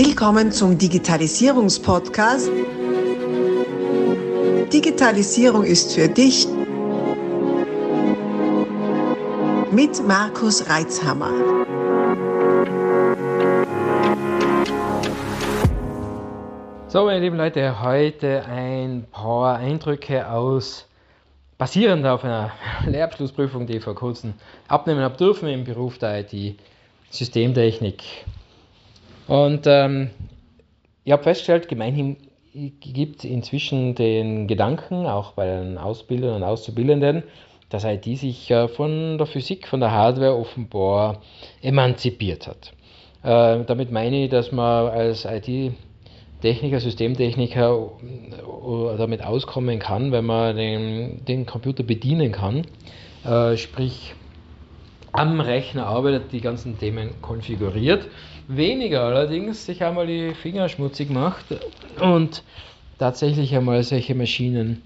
Willkommen zum Digitalisierungspodcast. Digitalisierung ist für dich mit Markus Reitzhammer. So, meine lieben Leute, heute ein paar Eindrücke aus, basierend auf einer Lehrabschlussprüfung, die ich vor kurzem abnehmen habe dürfen im Beruf der IT-Systemtechnik. Und ähm, ich habe festgestellt, gemeinhin gibt es inzwischen den Gedanken, auch bei den Ausbildern und Auszubildenden, dass IT sich äh, von der Physik, von der Hardware offenbar emanzipiert hat. Äh, damit meine ich, dass man als IT-Techniker, Systemtechniker äh, damit auskommen kann, wenn man den, den Computer bedienen kann, äh, sprich am Rechner arbeitet, die ganzen Themen konfiguriert weniger allerdings sich einmal die Finger schmutzig macht und tatsächlich einmal solche Maschinen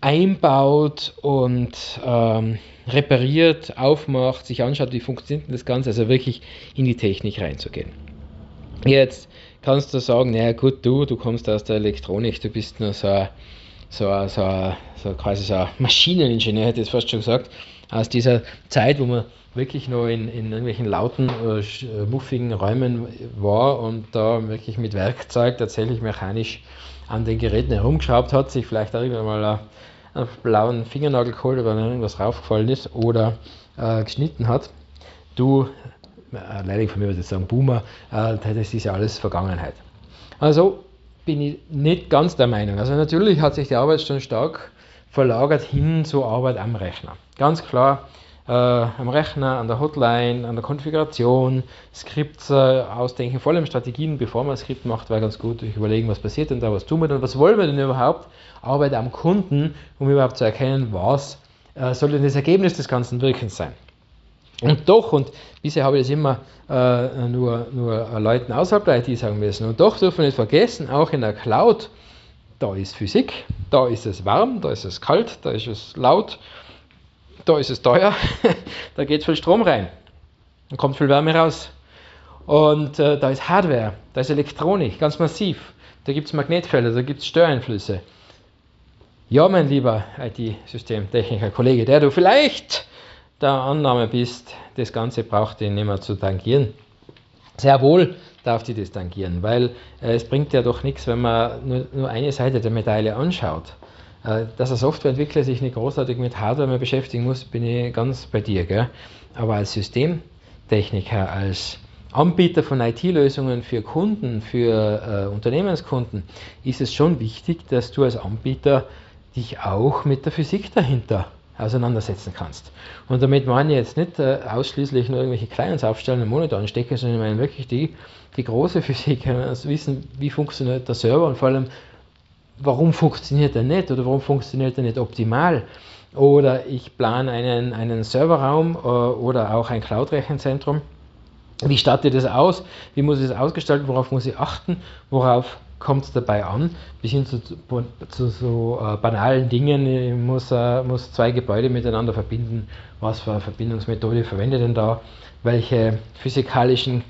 einbaut und ähm, repariert, aufmacht, sich anschaut, wie funktioniert das Ganze, also wirklich in die Technik reinzugehen. Jetzt kannst du sagen, naja gut, du, du kommst aus der Elektronik, du bist nur so so so so quasi so ein Maschineningenieur, hätte ich fast schon gesagt, aus dieser Zeit, wo man wirklich nur in, in irgendwelchen lauten, äh, äh, muffigen Räumen war und da wirklich mit Werkzeug tatsächlich mechanisch an den Geräten herumgeschraubt hat, sich vielleicht irgendwann mal einen blauen Fingernagel geholt, weil irgendwas raufgefallen ist oder äh, geschnitten hat. Du, äh, leider von mir würde ich sagen Boomer, äh, das ist ja alles Vergangenheit. Also bin ich nicht ganz der Meinung. Also natürlich hat sich die Arbeit schon stark verlagert hin zur Arbeit am Rechner. Ganz klar, äh, am Rechner, an der Hotline, an der Konfiguration, Skripts äh, ausdenken, vor allem Strategien, bevor man ein Skript macht, wäre ganz gut, durch überlegen, was passiert denn da, was tun wir denn, was wollen wir denn überhaupt, Arbeit am Kunden, um überhaupt zu erkennen, was äh, soll denn das Ergebnis des ganzen Wirkens sein. Und doch, und bisher habe ich das immer äh, nur, nur Leuten außerhalb der IT sagen müssen, und doch dürfen wir nicht vergessen, auch in der Cloud, da ist Physik, da ist es warm, da ist es kalt, da ist es laut da ist es teuer, da geht viel Strom rein und kommt viel Wärme raus. Und äh, da ist Hardware, da ist Elektronik, ganz massiv. Da gibt es Magnetfelder, da gibt es Störeinflüsse. Ja, mein lieber IT-Systemtechniker, Kollege, der du vielleicht der Annahme bist, das Ganze braucht ihn nicht mehr zu tangieren. Sehr wohl darf sie das tangieren, weil äh, es bringt ja doch nichts, wenn man nur, nur eine Seite der Medaille anschaut. Äh, dass ein Softwareentwickler sich nicht großartig mit Hardware mehr beschäftigen muss, bin ich ganz bei dir. Gell? Aber als Systemtechniker, als Anbieter von IT-Lösungen für Kunden, für äh, Unternehmenskunden, ist es schon wichtig, dass du als Anbieter dich auch mit der Physik dahinter auseinandersetzen kannst. Und damit meine ich jetzt nicht äh, ausschließlich nur irgendwelche Clients aufstellen und Monitor anstecken, sondern ich meine wirklich die, die große Physik, also wissen, wie funktioniert der Server und vor allem, warum funktioniert er nicht oder warum funktioniert er nicht optimal? Oder ich plane einen, einen Serverraum äh, oder auch ein Cloud-Rechenzentrum. Wie starte ich das aus? Wie muss ich das ausgestalten? Worauf muss ich achten? Worauf kommt es dabei an? Bis hin zu, zu, so äh, banalen Dingen. Ich muss, äh, muss zwei Gebäude miteinander verbinden. Was für eine Verbindungsmethode verwende ich denn da? Welche physikalischen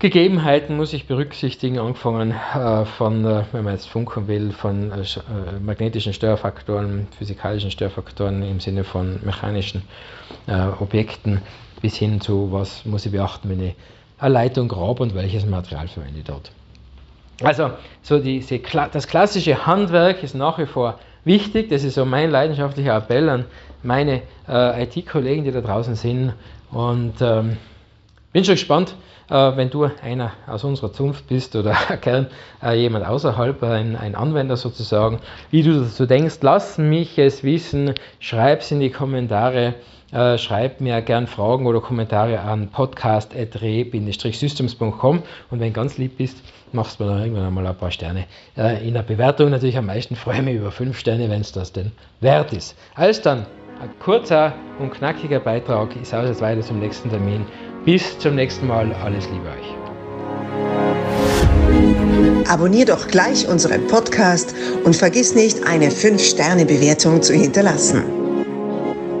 Gegebenheiten muss ich berücksichtigen, angefangen äh, von, äh, wenn man jetzt funken will, von äh, äh, magnetischen Störfaktoren, physikalischen Störfaktoren im Sinne von mechanischen äh, Objekten bis hin zu, was muss ich beachten, wenn ich eine Leitung grabe und welches Material verwende ich dort. Also, so diese, das klassische Handwerk ist nach wie vor wichtig. Das ist so mein leidenschaftlicher Appell an meine äh, IT-Kollegen, die da draußen sind. Und ähm, bin schon gespannt, äh, wenn du einer aus unserer Zunft bist oder gern äh, jemand außerhalb, ein, ein Anwender sozusagen, wie du dazu denkst, lass mich es wissen, schreib es in die Kommentare. Äh, schreib mir gern Fragen oder Kommentare an podcast.re-systems.com und wenn ganz lieb bist, machst du mir dann irgendwann einmal ein paar Sterne äh, in der Bewertung. Natürlich am meisten freue ich mich über fünf Sterne, wenn es das denn wert ist. Alles dann, ein kurzer und knackiger Beitrag. Ich sage jetzt weiter zum nächsten Termin. Bis zum nächsten Mal. Alles Liebe euch. Abonnier doch gleich unseren Podcast und vergiss nicht, eine 5-Sterne-Bewertung zu hinterlassen.